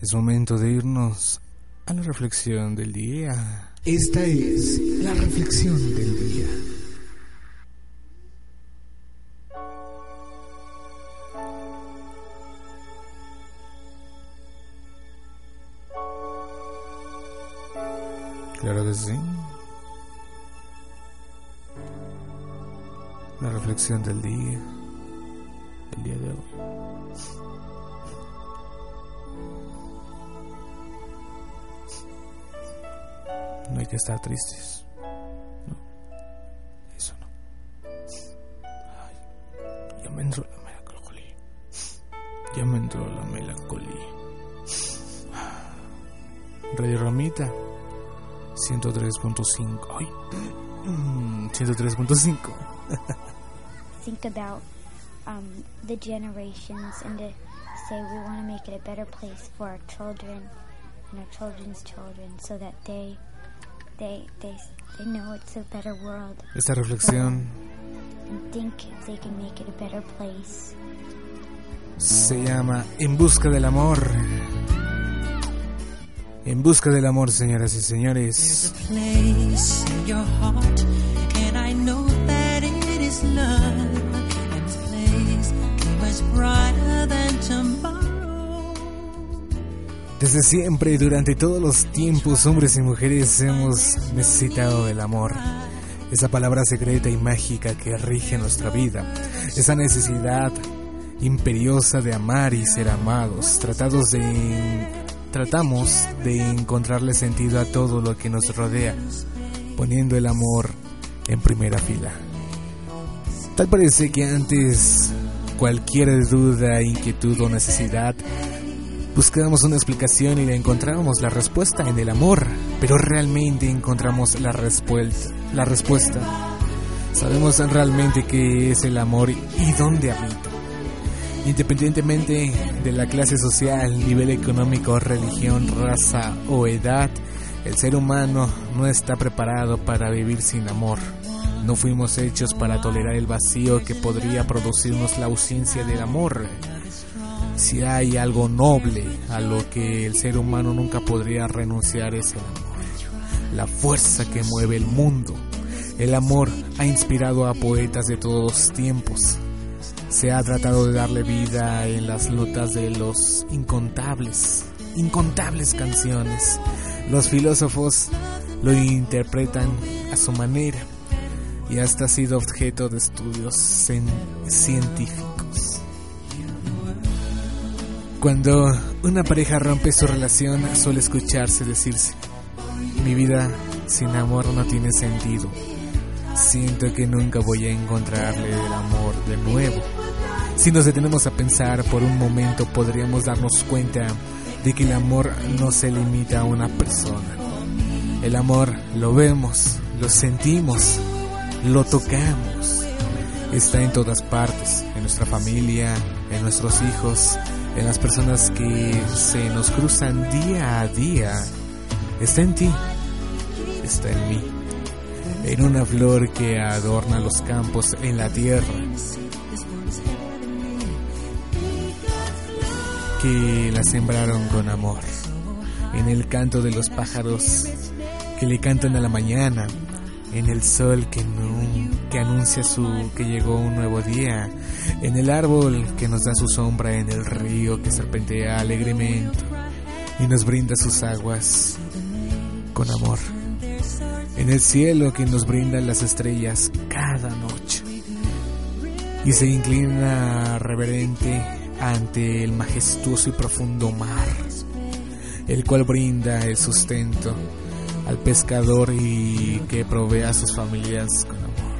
Es momento de irnos a la reflexión del día. Esta es la reflexión del día. Claro que sí. La reflexión del día. Que estar tristes. No. Eso no. Ay, ya me entró la melancolía. Ya me entró la melancolía. Radio Ramita 103.5. Ay. 103.5. think about um, the generations and to say we want to make it a better place for our children and our children's children so that they they they, they know it's a better world Esta reflexión and think they can make it a better place. se llama En busca del amor. En busca del amor, señoras y señores. heart, love. Brighter than tomorrow. Desde siempre y durante todos los tiempos, hombres y mujeres hemos necesitado del amor. Esa palabra secreta y mágica que rige nuestra vida. Esa necesidad imperiosa de amar y ser amados. Tratados de tratamos de encontrarle sentido a todo lo que nos rodea, poniendo el amor en primera fila. Tal parece que antes cualquier duda, inquietud o necesidad buscábamos una explicación y la encontrábamos la respuesta en el amor, pero realmente encontramos la respuesta, la respuesta. Sabemos realmente qué es el amor y dónde habita. Independientemente de la clase social, nivel económico, religión, raza o edad, el ser humano no está preparado para vivir sin amor. No fuimos hechos para tolerar el vacío que podría producirnos la ausencia del amor. Si hay algo noble a lo que el ser humano nunca podría renunciar es el amor. La fuerza que mueve el mundo. El amor ha inspirado a poetas de todos los tiempos. Se ha tratado de darle vida en las notas de los incontables, incontables canciones. Los filósofos lo interpretan a su manera y hasta ha sido objeto de estudios cien- científicos. Cuando una pareja rompe su relación suele escucharse decirse, mi vida sin amor no tiene sentido. Siento que nunca voy a encontrarle el amor de nuevo. Si nos detenemos a pensar por un momento podríamos darnos cuenta de que el amor no se limita a una persona. El amor lo vemos, lo sentimos, lo tocamos. Está en todas partes, en nuestra familia, en nuestros hijos, en las personas que se nos cruzan día a día. Está en ti, está en mí, en una flor que adorna los campos en la tierra, que la sembraron con amor, en el canto de los pájaros que le cantan a la mañana, en el sol que, nu- que anuncia su que llegó un nuevo día, en el árbol que nos da su sombra, en el río que serpentea alegremente y nos brinda sus aguas con amor, en el cielo que nos brinda las estrellas cada noche y se inclina reverente ante el majestuoso y profundo mar, el cual brinda el sustento al pescador y que provee a sus familias con amor.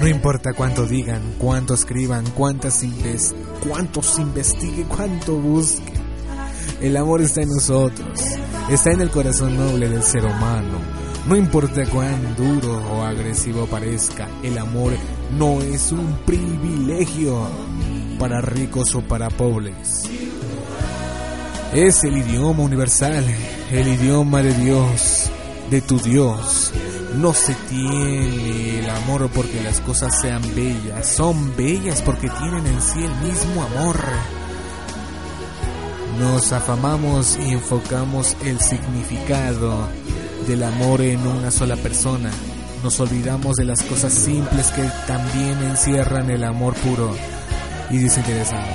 No importa cuánto digan, cuánto escriban, cuántas inves cuántos investiguen, cuánto busquen. El amor está en nosotros, está en el corazón noble del ser humano. No importa cuán duro o agresivo parezca, el amor no es un privilegio para ricos o para pobres. Es el idioma universal, el idioma de Dios, de tu Dios. No se tiene el amor porque las cosas sean bellas, son bellas porque tienen en sí el mismo amor. Nos afamamos y enfocamos el significado del amor en una sola persona. Nos olvidamos de las cosas simples que también encierran el amor puro y desinteresado.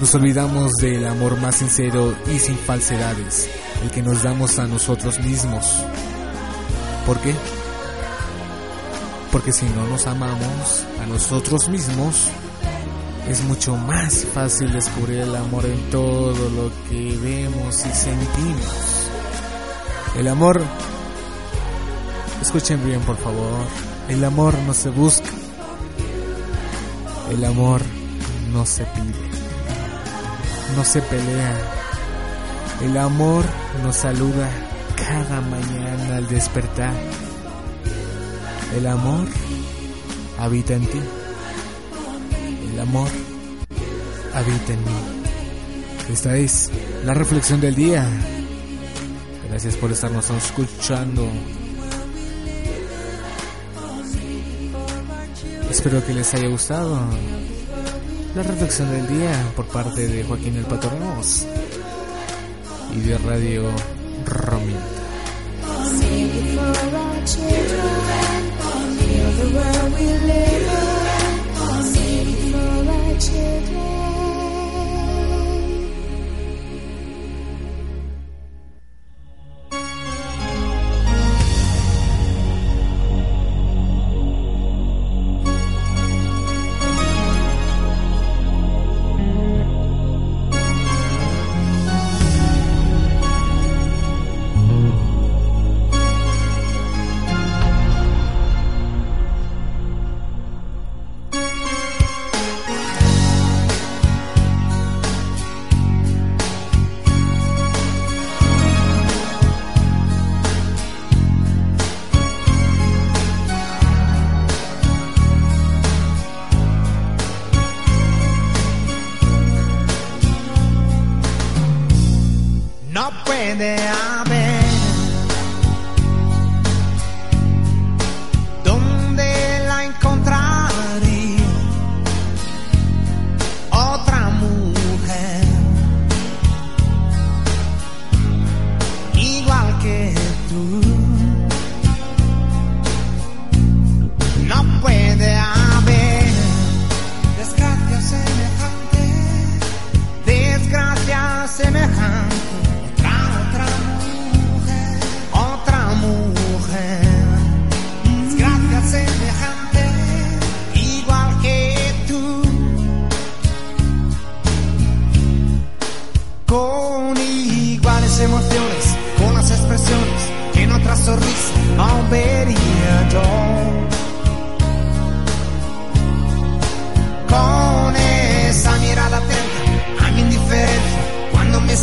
Nos olvidamos del amor más sincero y sin falsedades, el que nos damos a nosotros mismos. ¿Por qué? Porque si no nos amamos a nosotros mismos, es mucho más fácil descubrir el amor en todo lo que vemos y sentimos. El amor, escuchen bien por favor, el amor no se busca, el amor no se pide, no se pelea, el amor nos saluda cada mañana al despertar. El amor habita en ti. El amor habita en mí. Esta es la reflexión del día. Gracias por estarnos escuchando. Espero que les haya gustado la reflexión del día por parte de Joaquín El Pato Ramos y de Radio Romina. no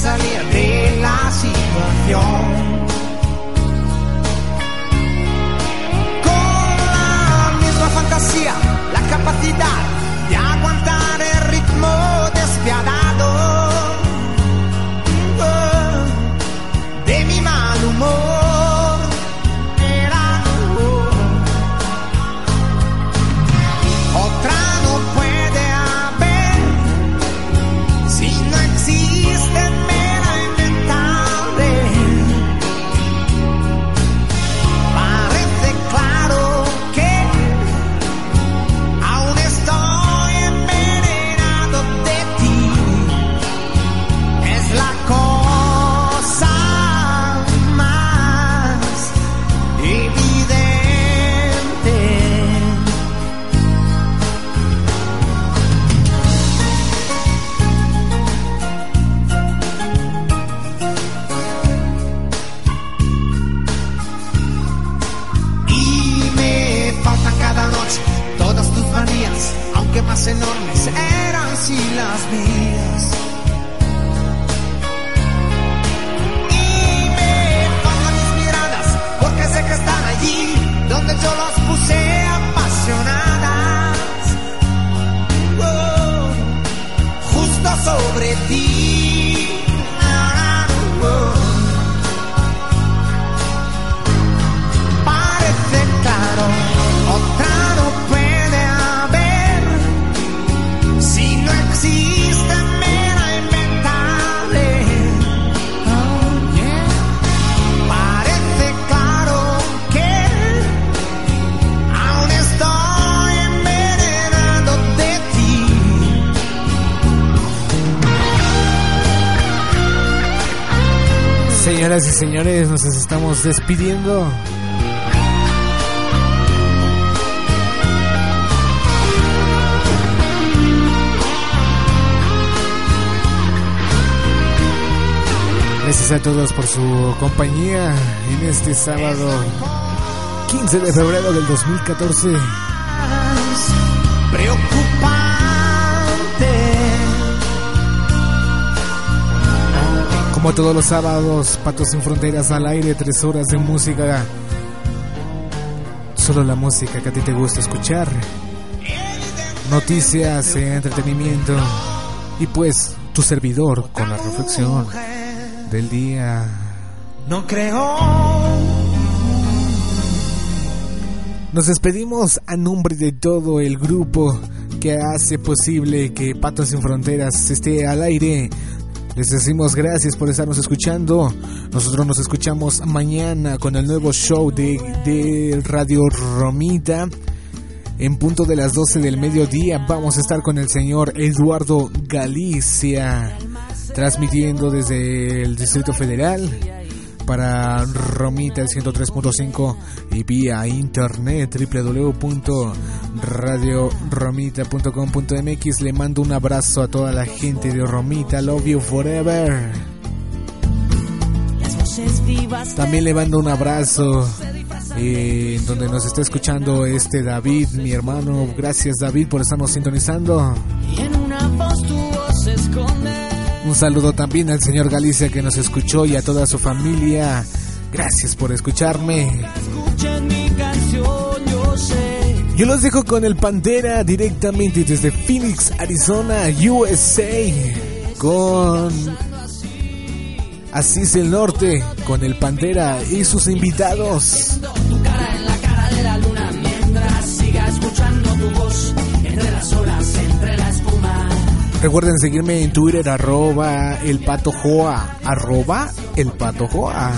salía de la situación. Con la misma fantasía, la capacidad de aguantar si las vi Y señores, nos estamos despidiendo. Gracias a todos por su compañía en este sábado 15 de febrero del 2014. Como todos los sábados, Patos sin Fronteras al aire, tres horas de música. Solo la música que a ti te gusta escuchar. Noticias, entretenimiento. Y pues, tu servidor con la reflexión del día. No creo. Nos despedimos a nombre de todo el grupo que hace posible que Patos sin Fronteras esté al aire. Les decimos gracias por estarnos escuchando. Nosotros nos escuchamos mañana con el nuevo show de, de Radio Romita. En punto de las 12 del mediodía vamos a estar con el señor Eduardo Galicia, transmitiendo desde el Distrito Federal para Romita el 103.5 y vía internet www.radioromita.com.mx. Le mando un abrazo a toda la gente de Romita. Love you forever. También le mando un abrazo eh, donde nos está escuchando este David, mi hermano. Gracias David por estarnos sintonizando. Un saludo también al señor Galicia que nos escuchó y a toda su familia. Gracias por escucharme. Yo los dejo con el Pantera directamente desde Phoenix, Arizona, USA. Con Así es el norte, con el Pantera y sus invitados. Recuerden seguirme en Twitter, arroba el pato joa, arroba el pato joa.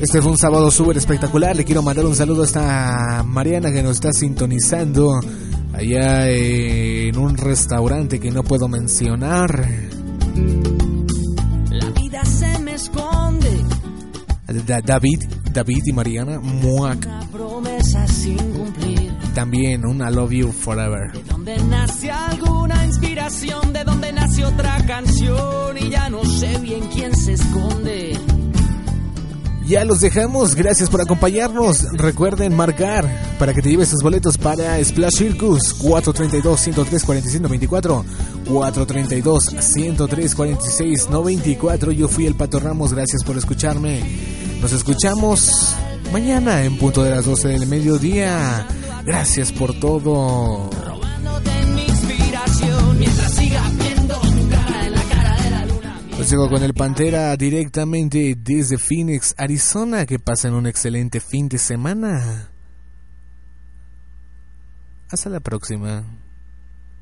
Este fue un sábado súper espectacular. Le quiero mandar un saludo a esta Mariana que nos está sintonizando allá en un restaurante que no puedo mencionar. La vida se me esconde. David, David y Mariana Muac. Promesa sin cumplir. También una Love You Forever. De donde nace alguna inspiración, de donde nace otra canción y ya no sé bien quién se esconde. Ya los dejamos, gracias por acompañarnos. Recuerden marcar para que te lleves tus boletos para Splash Circus 432 103 46 94 432 103 46 94. Yo fui el Pato Ramos, gracias por escucharme. Nos escuchamos mañana en punto de las 12 del mediodía. Gracias por todo. Los dejo con el Pantera directamente desde Phoenix, Arizona. Que pasen un excelente fin de semana. Hasta la próxima.